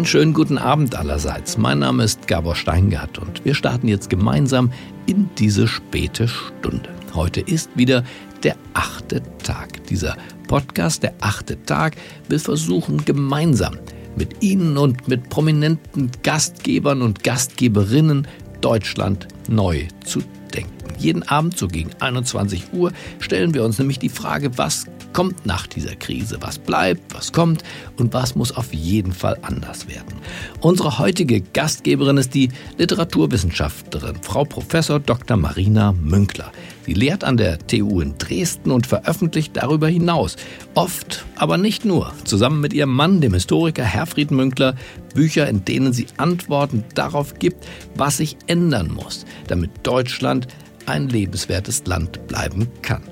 Einen schönen guten Abend allerseits. Mein Name ist Gabor Steingart und wir starten jetzt gemeinsam in diese späte Stunde. Heute ist wieder der achte Tag. Dieser Podcast, der achte Tag, will versuchen, gemeinsam mit Ihnen und mit prominenten Gastgebern und Gastgeberinnen Deutschland neu zu denken. Jeden Abend so gegen 21 Uhr stellen wir uns nämlich die Frage, was kommt nach dieser Krise, was bleibt, was kommt und was muss auf jeden Fall anders werden. Unsere heutige Gastgeberin ist die Literaturwissenschaftlerin Frau Professor Dr. Marina Münkler. Sie lehrt an der TU in Dresden und veröffentlicht darüber hinaus, oft, aber nicht nur, zusammen mit ihrem Mann, dem Historiker Herfried Münkler, Bücher, in denen sie Antworten darauf gibt, was sich ändern muss, damit Deutschland ein lebenswertes Land bleiben kann.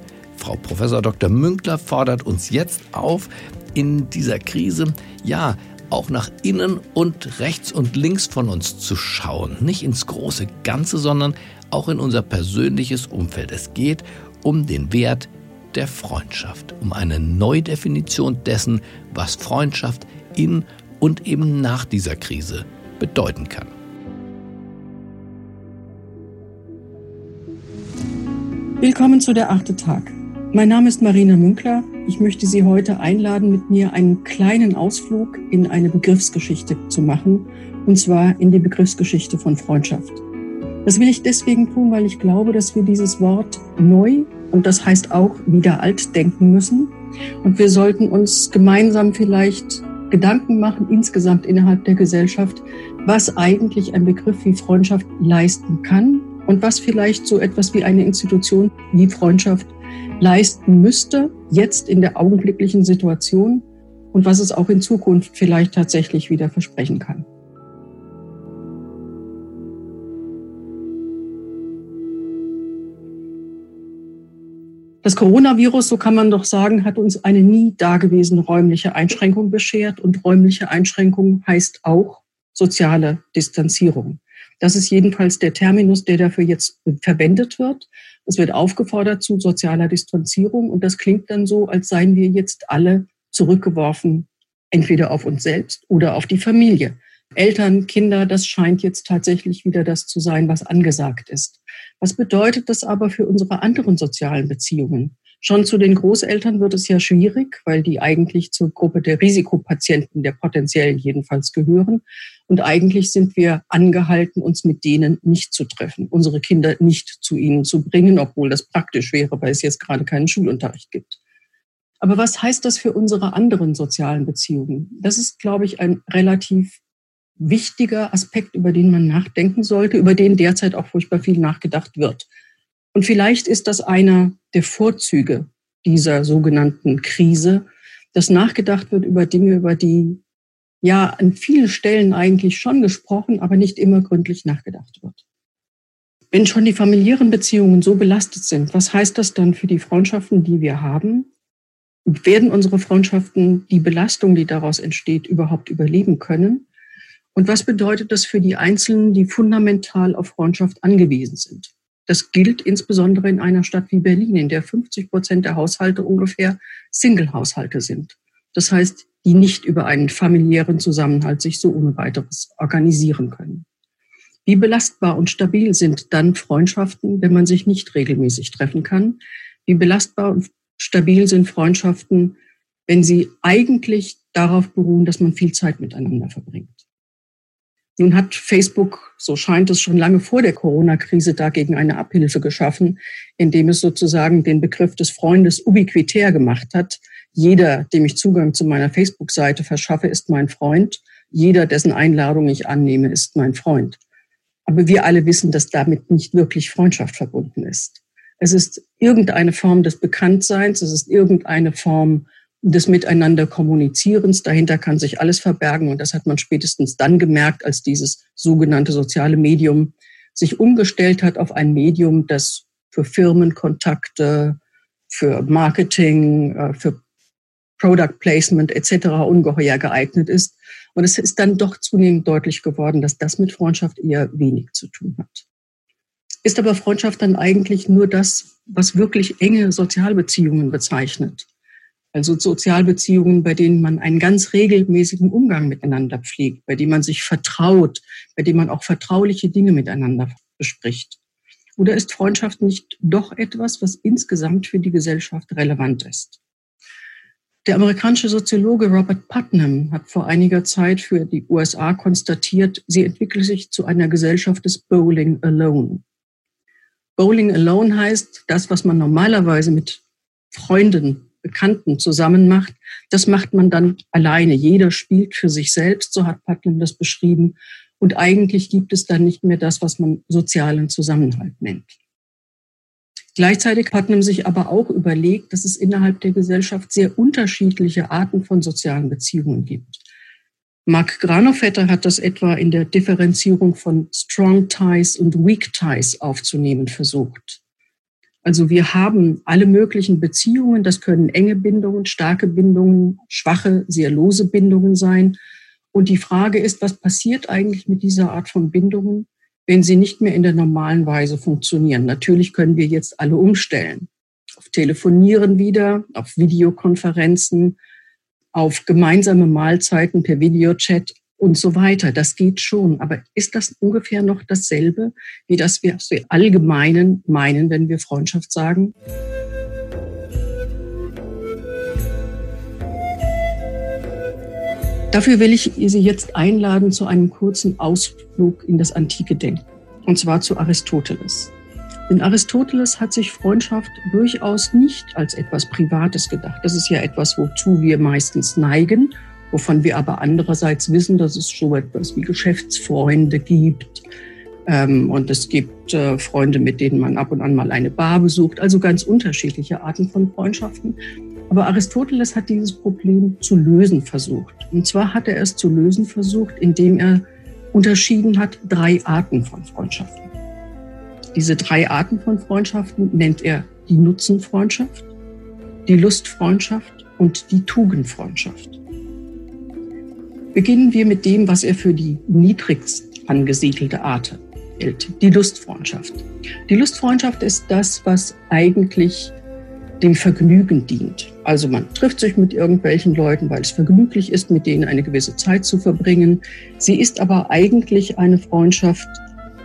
Frau Professor Dr. Münkler fordert uns jetzt auf, in dieser Krise, ja, auch nach innen und rechts und links von uns zu schauen. Nicht ins große Ganze, sondern auch in unser persönliches Umfeld. Es geht um den Wert der Freundschaft, um eine Neudefinition dessen, was Freundschaft in und eben nach dieser Krise bedeuten kann. Willkommen zu der achte Tag. Mein Name ist Marina Münkler. Ich möchte Sie heute einladen, mit mir einen kleinen Ausflug in eine Begriffsgeschichte zu machen, und zwar in die Begriffsgeschichte von Freundschaft. Das will ich deswegen tun, weil ich glaube, dass wir dieses Wort neu und das heißt auch wieder alt denken müssen. Und wir sollten uns gemeinsam vielleicht Gedanken machen, insgesamt innerhalb der Gesellschaft, was eigentlich ein Begriff wie Freundschaft leisten kann und was vielleicht so etwas wie eine Institution wie Freundschaft leisten müsste, jetzt in der augenblicklichen Situation und was es auch in Zukunft vielleicht tatsächlich wieder versprechen kann. Das Coronavirus, so kann man doch sagen, hat uns eine nie dagewesene räumliche Einschränkung beschert. Und räumliche Einschränkung heißt auch soziale Distanzierung. Das ist jedenfalls der Terminus, der dafür jetzt verwendet wird. Es wird aufgefordert zu sozialer Distanzierung und das klingt dann so, als seien wir jetzt alle zurückgeworfen, entweder auf uns selbst oder auf die Familie. Eltern, Kinder, das scheint jetzt tatsächlich wieder das zu sein, was angesagt ist. Was bedeutet das aber für unsere anderen sozialen Beziehungen? Schon zu den Großeltern wird es ja schwierig, weil die eigentlich zur Gruppe der Risikopatienten, der potenziellen jedenfalls gehören. Und eigentlich sind wir angehalten, uns mit denen nicht zu treffen, unsere Kinder nicht zu ihnen zu bringen, obwohl das praktisch wäre, weil es jetzt gerade keinen Schulunterricht gibt. Aber was heißt das für unsere anderen sozialen Beziehungen? Das ist, glaube ich, ein relativ wichtiger Aspekt, über den man nachdenken sollte, über den derzeit auch furchtbar viel nachgedacht wird. Und vielleicht ist das einer der Vorzüge dieser sogenannten Krise, dass nachgedacht wird über Dinge, über die ja an vielen Stellen eigentlich schon gesprochen, aber nicht immer gründlich nachgedacht wird. Wenn schon die familiären Beziehungen so belastet sind, was heißt das dann für die Freundschaften, die wir haben? Werden unsere Freundschaften die Belastung, die daraus entsteht, überhaupt überleben können? Und was bedeutet das für die Einzelnen, die fundamental auf Freundschaft angewiesen sind? Das gilt insbesondere in einer Stadt wie Berlin, in der 50 Prozent der Haushalte ungefähr Single-Haushalte sind. Das heißt, die nicht über einen familiären Zusammenhalt sich so ohne weiteres organisieren können. Wie belastbar und stabil sind dann Freundschaften, wenn man sich nicht regelmäßig treffen kann? Wie belastbar und stabil sind Freundschaften, wenn sie eigentlich darauf beruhen, dass man viel Zeit miteinander verbringt? Nun hat Facebook, so scheint es schon lange vor der Corona-Krise, dagegen eine Abhilfe geschaffen, indem es sozusagen den Begriff des Freundes ubiquitär gemacht hat. Jeder, dem ich Zugang zu meiner Facebook-Seite verschaffe, ist mein Freund. Jeder, dessen Einladung ich annehme, ist mein Freund. Aber wir alle wissen, dass damit nicht wirklich Freundschaft verbunden ist. Es ist irgendeine Form des Bekanntseins, es ist irgendeine Form des Miteinander Kommunizierens. Dahinter kann sich alles verbergen und das hat man spätestens dann gemerkt, als dieses sogenannte soziale Medium sich umgestellt hat auf ein Medium, das für Firmenkontakte, für Marketing, äh, für Product Placement etc. ungeheuer geeignet ist. Und es ist dann doch zunehmend deutlich geworden, dass das mit Freundschaft eher wenig zu tun hat. Ist aber Freundschaft dann eigentlich nur das, was wirklich enge Sozialbeziehungen bezeichnet? Also Sozialbeziehungen, bei denen man einen ganz regelmäßigen Umgang miteinander pflegt, bei denen man sich vertraut, bei denen man auch vertrauliche Dinge miteinander bespricht. Oder ist Freundschaft nicht doch etwas, was insgesamt für die Gesellschaft relevant ist? Der amerikanische Soziologe Robert Putnam hat vor einiger Zeit für die USA konstatiert, sie entwickelt sich zu einer Gesellschaft des Bowling Alone. Bowling Alone heißt, das, was man normalerweise mit Freunden, Bekannten zusammen macht, das macht man dann alleine. Jeder spielt für sich selbst, so hat Putnam das beschrieben. Und eigentlich gibt es dann nicht mehr das, was man sozialen Zusammenhalt nennt. Gleichzeitig hat man sich aber auch überlegt, dass es innerhalb der Gesellschaft sehr unterschiedliche Arten von sozialen Beziehungen gibt. Mark Granovetter hat das etwa in der Differenzierung von Strong Ties und Weak Ties aufzunehmen versucht. Also wir haben alle möglichen Beziehungen, das können enge Bindungen, starke Bindungen, schwache, sehr lose Bindungen sein. Und die Frage ist, was passiert eigentlich mit dieser Art von Bindungen, wenn sie nicht mehr in der normalen Weise funktionieren. Natürlich können wir jetzt alle umstellen. Auf Telefonieren wieder, auf Videokonferenzen, auf gemeinsame Mahlzeiten per Videochat und so weiter. Das geht schon. Aber ist das ungefähr noch dasselbe, wie das wir allgemeinen meinen, wenn wir Freundschaft sagen? Dafür will ich Sie jetzt einladen zu einem kurzen Ausflug in das antike Denken, und zwar zu Aristoteles. Denn Aristoteles hat sich Freundschaft durchaus nicht als etwas Privates gedacht. Das ist ja etwas, wozu wir meistens neigen, wovon wir aber andererseits wissen, dass es so etwas wie Geschäftsfreunde gibt. Ähm, und es gibt äh, Freunde, mit denen man ab und an mal eine Bar besucht. Also ganz unterschiedliche Arten von Freundschaften. Aber Aristoteles hat dieses Problem zu lösen versucht. Und zwar hat er es zu lösen versucht, indem er unterschieden hat drei Arten von Freundschaften. Diese drei Arten von Freundschaften nennt er die Nutzenfreundschaft, die Lustfreundschaft und die Tugendfreundschaft. Beginnen wir mit dem, was er für die niedrigst angesiedelte Art hält, die Lustfreundschaft. Die Lustfreundschaft ist das, was eigentlich dem Vergnügen dient. Also man trifft sich mit irgendwelchen Leuten, weil es vergnüglich ist, mit denen eine gewisse Zeit zu verbringen. Sie ist aber eigentlich eine Freundschaft,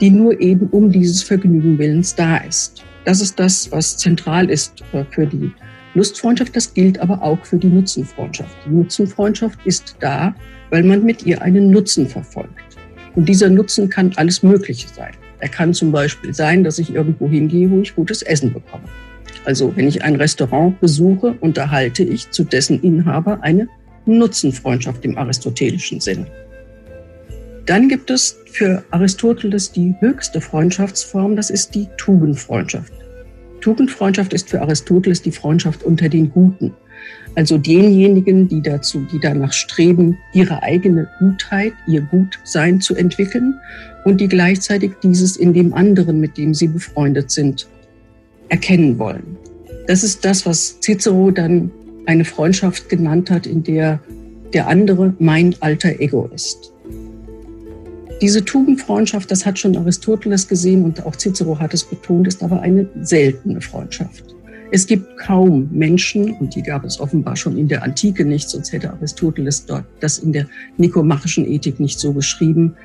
die nur eben um dieses Vergnügen willens da ist. Das ist das, was zentral ist äh, für die Lustfreundschaft. Das gilt aber auch für die Nutzenfreundschaft. Die Nutzenfreundschaft ist da, weil man mit ihr einen Nutzen verfolgt. Und dieser Nutzen kann alles Mögliche sein. Er kann zum Beispiel sein, dass ich irgendwo hingehe, wo ich gutes Essen bekomme. Also wenn ich ein Restaurant besuche, unterhalte ich zu dessen Inhaber eine Nutzenfreundschaft im aristotelischen Sinne. Dann gibt es für Aristoteles die höchste Freundschaftsform, das ist die Tugendfreundschaft. Tugendfreundschaft ist für Aristoteles die Freundschaft unter den Guten. Also denjenigen, die dazu, die danach streben, ihre eigene Gutheit, ihr Gutsein zu entwickeln und die gleichzeitig dieses in dem anderen, mit dem sie befreundet sind, erkennen wollen. Das ist das, was Cicero dann eine Freundschaft genannt hat, in der der andere mein alter Ego ist. Diese Tugendfreundschaft, das hat schon Aristoteles gesehen und auch Cicero hat es betont, ist aber eine seltene Freundschaft. Es gibt kaum Menschen, und die gab es offenbar schon in der Antike nicht, sonst hätte Aristoteles dort das in der nikomachischen Ethik nicht so beschrieben,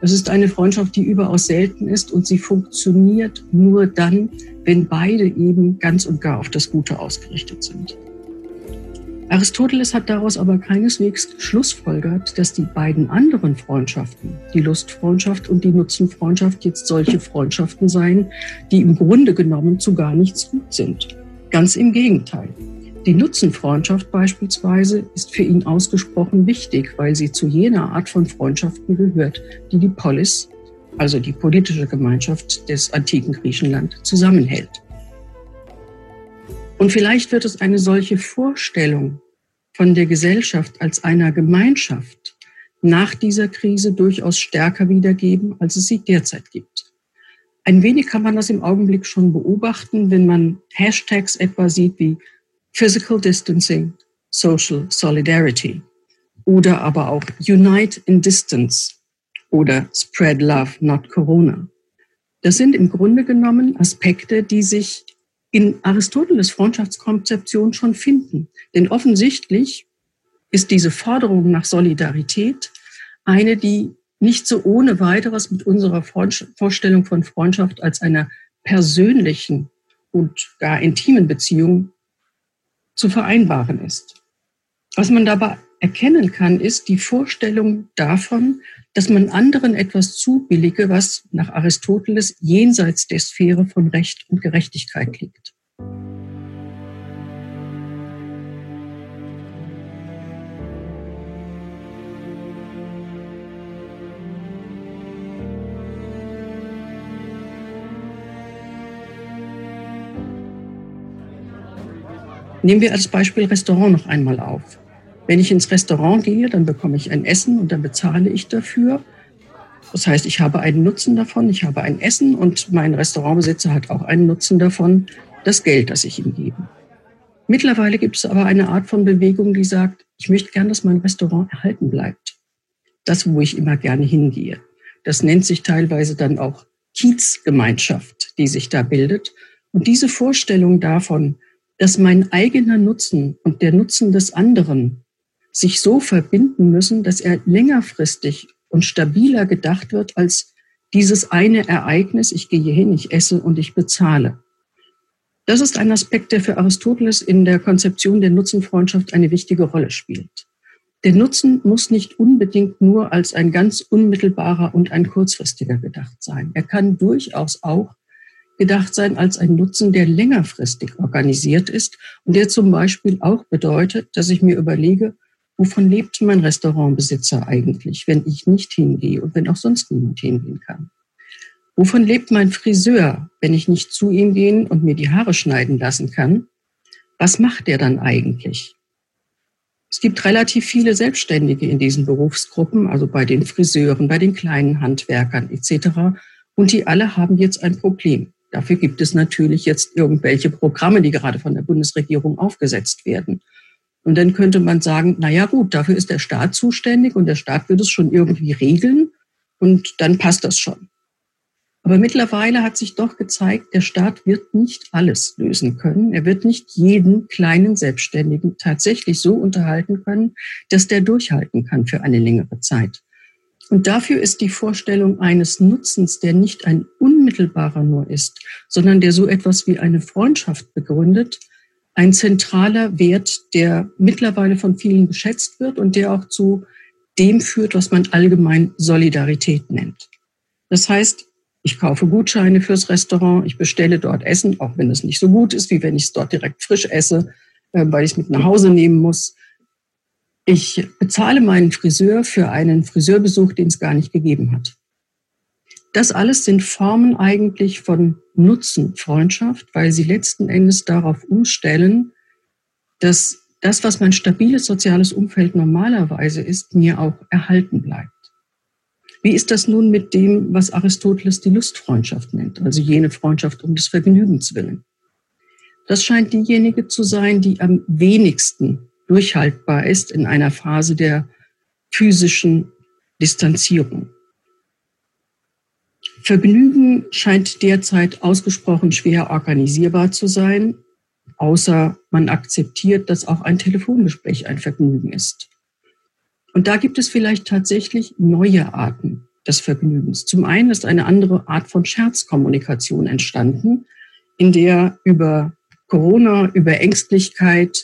es ist eine Freundschaft, die überaus selten ist und sie funktioniert nur dann, wenn beide eben ganz und gar auf das Gute ausgerichtet sind. Aristoteles hat daraus aber keineswegs schlussfolgert, dass die beiden anderen Freundschaften, die Lustfreundschaft und die Nutzenfreundschaft, jetzt solche Freundschaften seien, die im Grunde genommen zu gar nichts gut sind. Ganz im Gegenteil. Die Nutzenfreundschaft beispielsweise ist für ihn ausgesprochen wichtig, weil sie zu jener Art von Freundschaften gehört, die die Polis, also die politische Gemeinschaft des antiken Griechenland, zusammenhält. Und vielleicht wird es eine solche Vorstellung von der Gesellschaft als einer Gemeinschaft nach dieser Krise durchaus stärker wiedergeben, als es sie derzeit gibt. Ein wenig kann man das im Augenblick schon beobachten, wenn man Hashtags etwa sieht wie Physical Distancing, Social Solidarity oder aber auch Unite in Distance oder Spread Love, not Corona. Das sind im Grunde genommen Aspekte, die sich in Aristoteles Freundschaftskonzeption schon finden. Denn offensichtlich ist diese Forderung nach Solidarität eine, die nicht so ohne weiteres mit unserer Vorstellung von Freundschaft als einer persönlichen und gar intimen Beziehung zu vereinbaren ist. Was man dabei erkennen kann, ist die Vorstellung davon, dass man anderen etwas zubillige, was nach Aristoteles jenseits der Sphäre von Recht und Gerechtigkeit liegt. Nehmen wir als Beispiel Restaurant noch einmal auf. Wenn ich ins Restaurant gehe, dann bekomme ich ein Essen und dann bezahle ich dafür. Das heißt, ich habe einen Nutzen davon, ich habe ein Essen und mein Restaurantbesitzer hat auch einen Nutzen davon, das Geld, das ich ihm gebe. Mittlerweile gibt es aber eine Art von Bewegung, die sagt, ich möchte gern, dass mein Restaurant erhalten bleibt. Das, wo ich immer gerne hingehe. Das nennt sich teilweise dann auch Kiezgemeinschaft, die sich da bildet. Und diese Vorstellung davon, dass mein eigener Nutzen und der Nutzen des anderen sich so verbinden müssen, dass er längerfristig und stabiler gedacht wird als dieses eine Ereignis, ich gehe hin, ich esse und ich bezahle. Das ist ein Aspekt, der für Aristoteles in der Konzeption der Nutzenfreundschaft eine wichtige Rolle spielt. Der Nutzen muss nicht unbedingt nur als ein ganz unmittelbarer und ein kurzfristiger gedacht sein. Er kann durchaus auch gedacht sein als ein Nutzen, der längerfristig organisiert ist und der zum Beispiel auch bedeutet, dass ich mir überlege, wovon lebt mein Restaurantbesitzer eigentlich, wenn ich nicht hingehe und wenn auch sonst niemand hingehen kann. Wovon lebt mein Friseur, wenn ich nicht zu ihm gehen und mir die Haare schneiden lassen kann? Was macht er dann eigentlich? Es gibt relativ viele Selbstständige in diesen Berufsgruppen, also bei den Friseuren, bei den kleinen Handwerkern etc. Und die alle haben jetzt ein Problem. Dafür gibt es natürlich jetzt irgendwelche Programme, die gerade von der Bundesregierung aufgesetzt werden. Und dann könnte man sagen, na ja, gut, dafür ist der Staat zuständig und der Staat wird es schon irgendwie regeln und dann passt das schon. Aber mittlerweile hat sich doch gezeigt, der Staat wird nicht alles lösen können. Er wird nicht jeden kleinen Selbstständigen tatsächlich so unterhalten können, dass der durchhalten kann für eine längere Zeit. Und dafür ist die Vorstellung eines Nutzens, der nicht ein unmittelbarer nur ist, sondern der so etwas wie eine Freundschaft begründet, ein zentraler Wert, der mittlerweile von vielen geschätzt wird und der auch zu dem führt, was man allgemein Solidarität nennt. Das heißt, ich kaufe Gutscheine fürs Restaurant, ich bestelle dort Essen, auch wenn es nicht so gut ist, wie wenn ich es dort direkt frisch esse, äh, weil ich es mit nach Hause nehmen muss. Ich bezahle meinen Friseur für einen Friseurbesuch, den es gar nicht gegeben hat. Das alles sind Formen eigentlich von Nutzenfreundschaft, weil sie letzten Endes darauf umstellen, dass das, was mein stabiles soziales Umfeld normalerweise ist, mir auch erhalten bleibt. Wie ist das nun mit dem, was Aristoteles die Lustfreundschaft nennt, also jene Freundschaft um des Vergnügens willen? Das scheint diejenige zu sein, die am wenigsten durchhaltbar ist in einer Phase der physischen Distanzierung. Vergnügen scheint derzeit ausgesprochen schwer organisierbar zu sein, außer man akzeptiert, dass auch ein Telefongespräch ein Vergnügen ist. Und da gibt es vielleicht tatsächlich neue Arten des Vergnügens. Zum einen ist eine andere Art von Scherzkommunikation entstanden, in der über Corona, über Ängstlichkeit,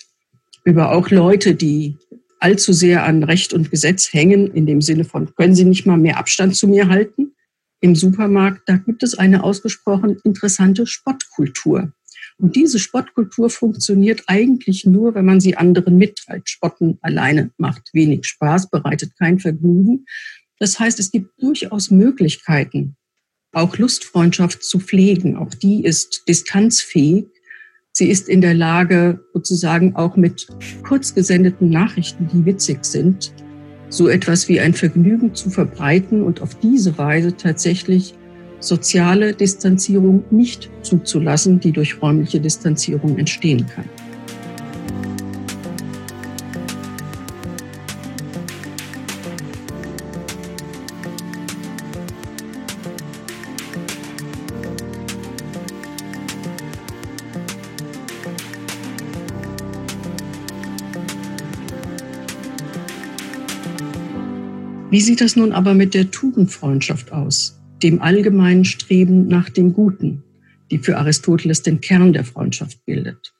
über auch Leute, die allzu sehr an Recht und Gesetz hängen, in dem Sinne von, können Sie nicht mal mehr Abstand zu mir halten? Im Supermarkt, da gibt es eine ausgesprochen interessante Spottkultur. Und diese Spottkultur funktioniert eigentlich nur, wenn man sie anderen mitteilt. Spotten alleine macht wenig Spaß, bereitet kein Vergnügen. Das heißt, es gibt durchaus Möglichkeiten, auch Lustfreundschaft zu pflegen. Auch die ist distanzfähig Sie ist in der Lage, sozusagen auch mit kurz gesendeten Nachrichten, die witzig sind, so etwas wie ein Vergnügen zu verbreiten und auf diese Weise tatsächlich soziale Distanzierung nicht zuzulassen, die durch räumliche Distanzierung entstehen kann. Wie sieht das nun aber mit der Tugendfreundschaft aus, dem allgemeinen Streben nach dem Guten, die für Aristoteles den Kern der Freundschaft bildet?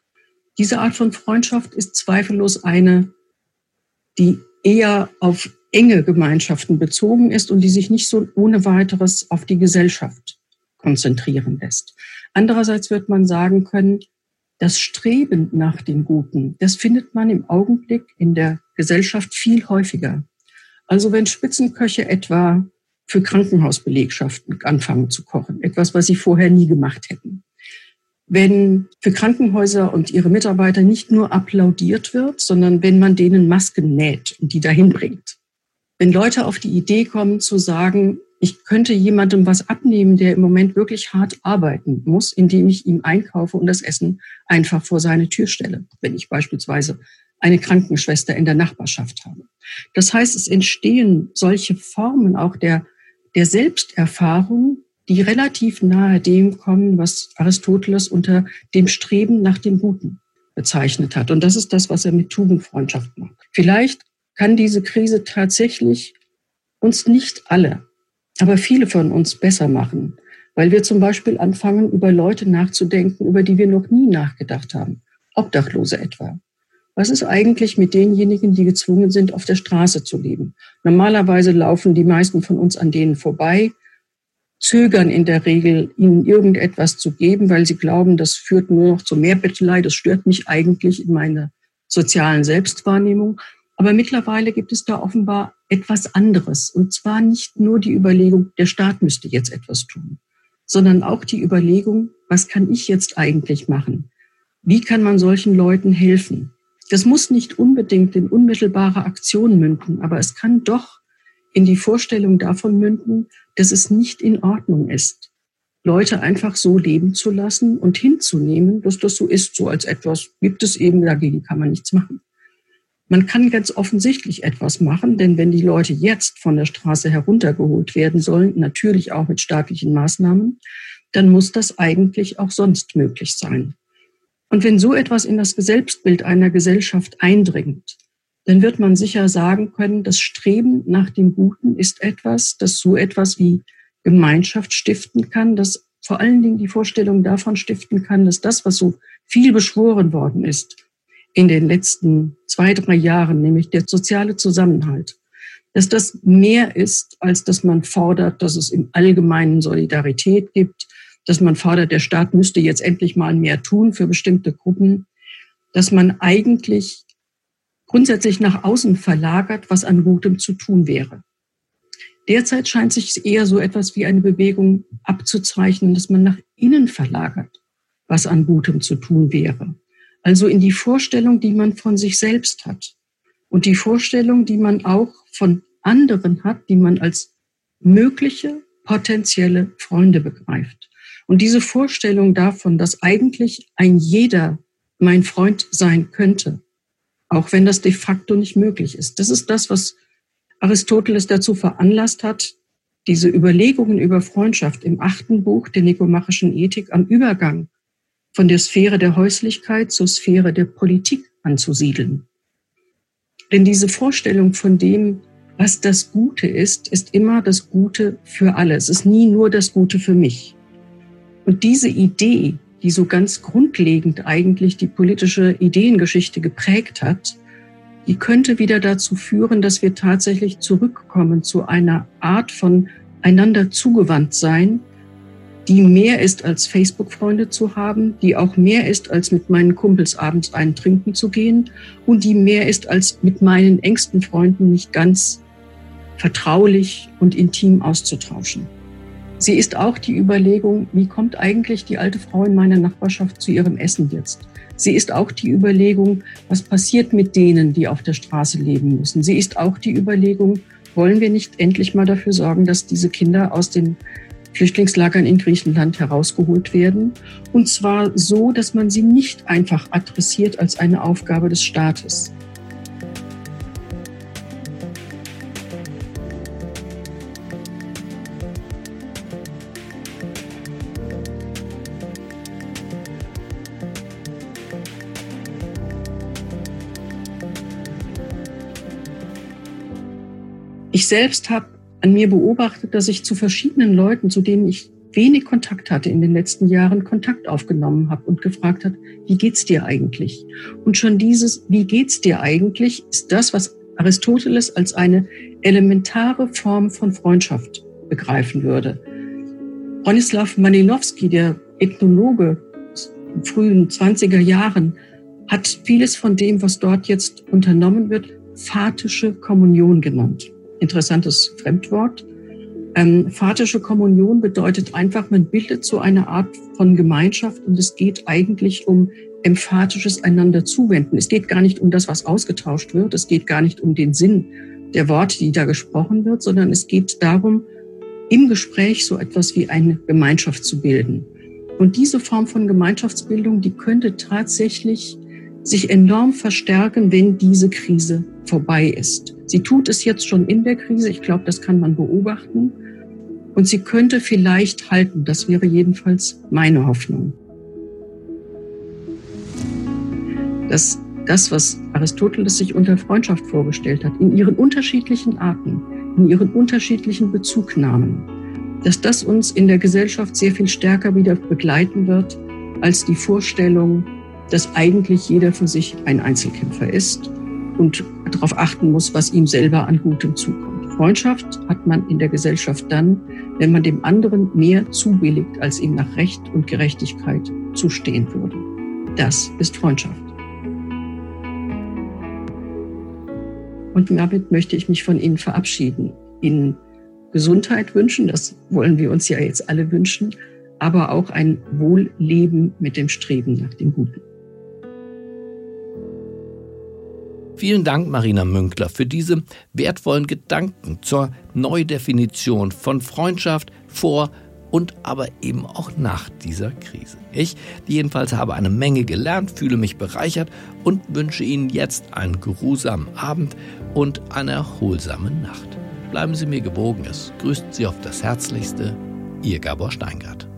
Diese Art von Freundschaft ist zweifellos eine, die eher auf enge Gemeinschaften bezogen ist und die sich nicht so ohne weiteres auf die Gesellschaft konzentrieren lässt. Andererseits wird man sagen können, das Streben nach dem Guten, das findet man im Augenblick in der Gesellschaft viel häufiger. Also wenn Spitzenköche etwa für Krankenhausbelegschaften anfangen zu kochen, etwas, was sie vorher nie gemacht hätten. Wenn für Krankenhäuser und ihre Mitarbeiter nicht nur applaudiert wird, sondern wenn man denen Masken näht und die dahin bringt. Wenn Leute auf die Idee kommen zu sagen, ich könnte jemandem was abnehmen, der im Moment wirklich hart arbeiten muss, indem ich ihm einkaufe und das Essen einfach vor seine Tür stelle, wenn ich beispielsweise eine Krankenschwester in der Nachbarschaft habe. Das heißt, es entstehen solche Formen auch der, der Selbsterfahrung, die relativ nahe dem kommen, was Aristoteles unter dem Streben nach dem Guten bezeichnet hat. Und das ist das, was er mit Tugendfreundschaft macht. Vielleicht kann diese Krise tatsächlich uns nicht alle aber viele von uns besser machen, weil wir zum Beispiel anfangen, über Leute nachzudenken, über die wir noch nie nachgedacht haben. Obdachlose etwa. Was ist eigentlich mit denjenigen, die gezwungen sind, auf der Straße zu leben? Normalerweise laufen die meisten von uns an denen vorbei, zögern in der Regel, ihnen irgendetwas zu geben, weil sie glauben, das führt nur noch zu mehr Bettelei, das stört mich eigentlich in meiner sozialen Selbstwahrnehmung. Aber mittlerweile gibt es da offenbar etwas anderes. Und zwar nicht nur die Überlegung, der Staat müsste jetzt etwas tun, sondern auch die Überlegung, was kann ich jetzt eigentlich machen? Wie kann man solchen Leuten helfen? Das muss nicht unbedingt in unmittelbare Aktionen münden, aber es kann doch in die Vorstellung davon münden, dass es nicht in Ordnung ist, Leute einfach so leben zu lassen und hinzunehmen, dass das so ist, so als etwas gibt es eben, dagegen kann man nichts machen. Man kann ganz offensichtlich etwas machen, denn wenn die Leute jetzt von der Straße heruntergeholt werden sollen, natürlich auch mit staatlichen Maßnahmen, dann muss das eigentlich auch sonst möglich sein. Und wenn so etwas in das Selbstbild einer Gesellschaft eindringt, dann wird man sicher sagen können, das Streben nach dem Guten ist etwas, das so etwas wie Gemeinschaft stiften kann, das vor allen Dingen die Vorstellung davon stiften kann, dass das, was so viel beschworen worden ist, in den letzten zwei, drei Jahren, nämlich der soziale Zusammenhalt, dass das mehr ist, als dass man fordert, dass es im Allgemeinen Solidarität gibt, dass man fordert, der Staat müsste jetzt endlich mal mehr tun für bestimmte Gruppen, dass man eigentlich grundsätzlich nach außen verlagert, was an Gutem zu tun wäre. Derzeit scheint sich eher so etwas wie eine Bewegung abzuzeichnen, dass man nach innen verlagert, was an Gutem zu tun wäre. Also in die Vorstellung, die man von sich selbst hat und die Vorstellung, die man auch von anderen hat, die man als mögliche potenzielle Freunde begreift. Und diese Vorstellung davon, dass eigentlich ein jeder mein Freund sein könnte, auch wenn das de facto nicht möglich ist. Das ist das, was Aristoteles dazu veranlasst hat, diese Überlegungen über Freundschaft im achten Buch der Nikomachischen Ethik am Übergang von der Sphäre der Häuslichkeit zur Sphäre der Politik anzusiedeln. Denn diese Vorstellung von dem, was das Gute ist, ist immer das Gute für alle. Es ist nie nur das Gute für mich. Und diese Idee, die so ganz grundlegend eigentlich die politische Ideengeschichte geprägt hat, die könnte wieder dazu führen, dass wir tatsächlich zurückkommen zu einer Art von einander zugewandt sein, die mehr ist als Facebook-Freunde zu haben, die auch mehr ist als mit meinen Kumpels abends einen trinken zu gehen und die mehr ist als mit meinen engsten Freunden mich ganz vertraulich und intim auszutauschen. Sie ist auch die Überlegung, wie kommt eigentlich die alte Frau in meiner Nachbarschaft zu ihrem Essen jetzt? Sie ist auch die Überlegung, was passiert mit denen, die auf der Straße leben müssen? Sie ist auch die Überlegung, wollen wir nicht endlich mal dafür sorgen, dass diese Kinder aus den Flüchtlingslagern in Griechenland herausgeholt werden. Und zwar so, dass man sie nicht einfach adressiert als eine Aufgabe des Staates. Selbst habe an mir beobachtet, dass ich zu verschiedenen Leuten, zu denen ich wenig Kontakt hatte in den letzten Jahren, Kontakt aufgenommen habe und gefragt hat, wie geht's dir eigentlich? Und schon dieses, wie geht's dir eigentlich, ist das, was Aristoteles als eine elementare Form von Freundschaft begreifen würde. Bronislaw Manilowski, der Ethnologe frühen 20er Jahren, hat vieles von dem, was dort jetzt unternommen wird, fatische Kommunion genannt. Interessantes Fremdwort. Ähm, fatische Kommunion bedeutet einfach, man bildet so eine Art von Gemeinschaft und es geht eigentlich um emphatisches einander zuwenden. Es geht gar nicht um das, was ausgetauscht wird. Es geht gar nicht um den Sinn der Worte, die da gesprochen wird, sondern es geht darum, im Gespräch so etwas wie eine Gemeinschaft zu bilden. Und diese Form von Gemeinschaftsbildung, die könnte tatsächlich sich enorm verstärken, wenn diese Krise vorbei ist. Sie tut es jetzt schon in der Krise. Ich glaube, das kann man beobachten. Und sie könnte vielleicht halten. Das wäre jedenfalls meine Hoffnung. Dass das, was Aristoteles sich unter Freundschaft vorgestellt hat, in ihren unterschiedlichen Arten, in ihren unterschiedlichen Bezugnahmen, dass das uns in der Gesellschaft sehr viel stärker wieder begleiten wird als die Vorstellung, dass eigentlich jeder für sich ein Einzelkämpfer ist und darauf achten muss, was ihm selber an Gutem zukommt. Freundschaft hat man in der Gesellschaft dann, wenn man dem anderen mehr zubilligt, als ihm nach Recht und Gerechtigkeit zustehen würde. Das ist Freundschaft. Und damit möchte ich mich von Ihnen verabschieden. Ihnen Gesundheit wünschen, das wollen wir uns ja jetzt alle wünschen, aber auch ein Wohlleben mit dem Streben nach dem Guten. Vielen Dank, Marina Münkler, für diese wertvollen Gedanken zur Neudefinition von Freundschaft vor und aber eben auch nach dieser Krise. Ich jedenfalls habe eine Menge gelernt, fühle mich bereichert und wünsche Ihnen jetzt einen geruhsamen Abend und eine erholsame Nacht. Bleiben Sie mir gewogen, es grüßt Sie auf das Herzlichste, Ihr Gabor Steingart.